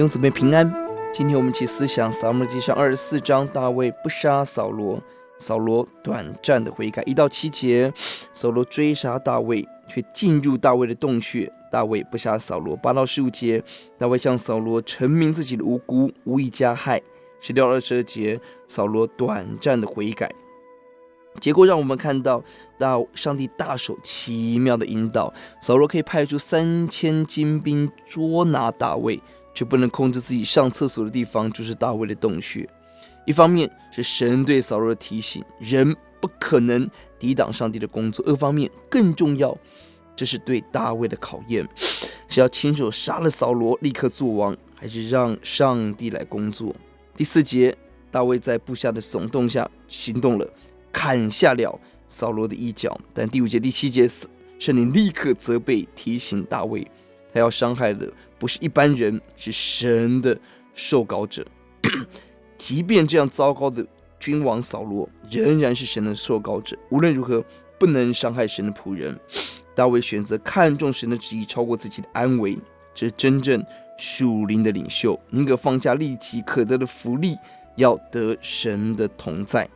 弟兄姊妹平安。今天我们一起思想撒母耳记上二十四章，大卫不杀扫罗，扫罗短暂的悔改。一到七节，扫罗追杀大卫，却进入大卫的洞穴。大卫不杀扫罗。八到十五节，大卫向扫罗陈明自己的无辜，无意加害。十六到二十二节，扫罗短暂的悔改。结果让我们看到，大上帝大手奇妙的引导，扫罗可以派出三千精兵捉拿大卫，却不能控制自己上厕所的地方，就是大卫的洞穴。一方面是神对扫罗的提醒，人不可能抵挡上帝的工作；二方面更重要，这是对大卫的考验，是要亲手杀了扫罗，立刻做王，还是让上帝来工作？第四节，大卫在部下的耸动下行动了。砍下了扫罗的一角，但第五节、第七节，圣灵立刻责备提醒大卫，他要伤害的不是一般人，是神的受膏者。即便这样糟糕的君王扫罗，仍然是神的受膏者。无论如何，不能伤害神的仆人。大卫选择看重神的旨意，超过自己的安危，这是真正属灵的领袖，宁可放下立即可得的福利，要得神的同在。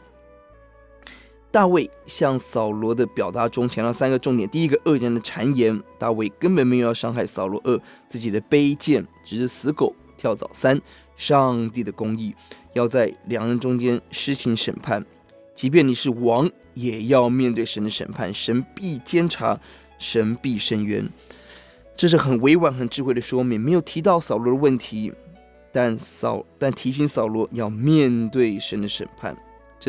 大卫向扫罗的表达中强调三个重点：第一个，恶人的谗言，大卫根本没有要伤害扫罗；二，自己的卑贱只是死狗跳蚤；三，上帝的公义要在两人中间施行审判，即便你是王，也要面对神的审判，神必监察，神必伸冤。这是很委婉、很智慧的说明，没有提到扫罗的问题，但扫但提醒扫罗要面对神的审判。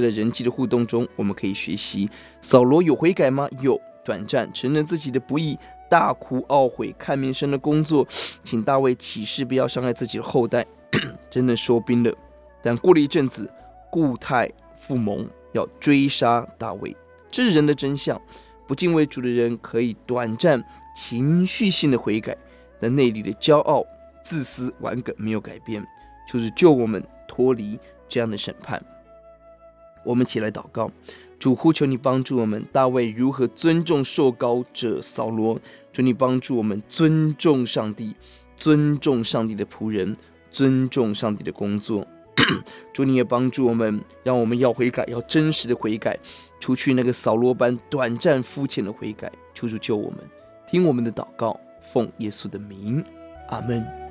在人际的互动中，我们可以学习扫罗有悔改吗？有，短暂承认自己的不义，大哭懊悔，看明生的工作，请大卫起誓不要伤害自己的后代，真的收兵了。但过了一阵子，故态复萌，要追杀大卫，这是人的真相。不敬畏主的人可以短暂情绪性的悔改，但内里的骄傲、自私、顽梗没有改变，就是救我们脱离这样的审判。我们起来祷告，主呼求你帮助我们。大卫如何尊重受膏者扫罗？求你帮助我们尊重上帝，尊重上帝的仆人，尊重上帝的工作。主你也帮助我们，让我们要悔改，要真实的悔改，除去那个扫罗般短暂肤浅的悔改。求主救我们，听我们的祷告，奉耶稣的名，阿门。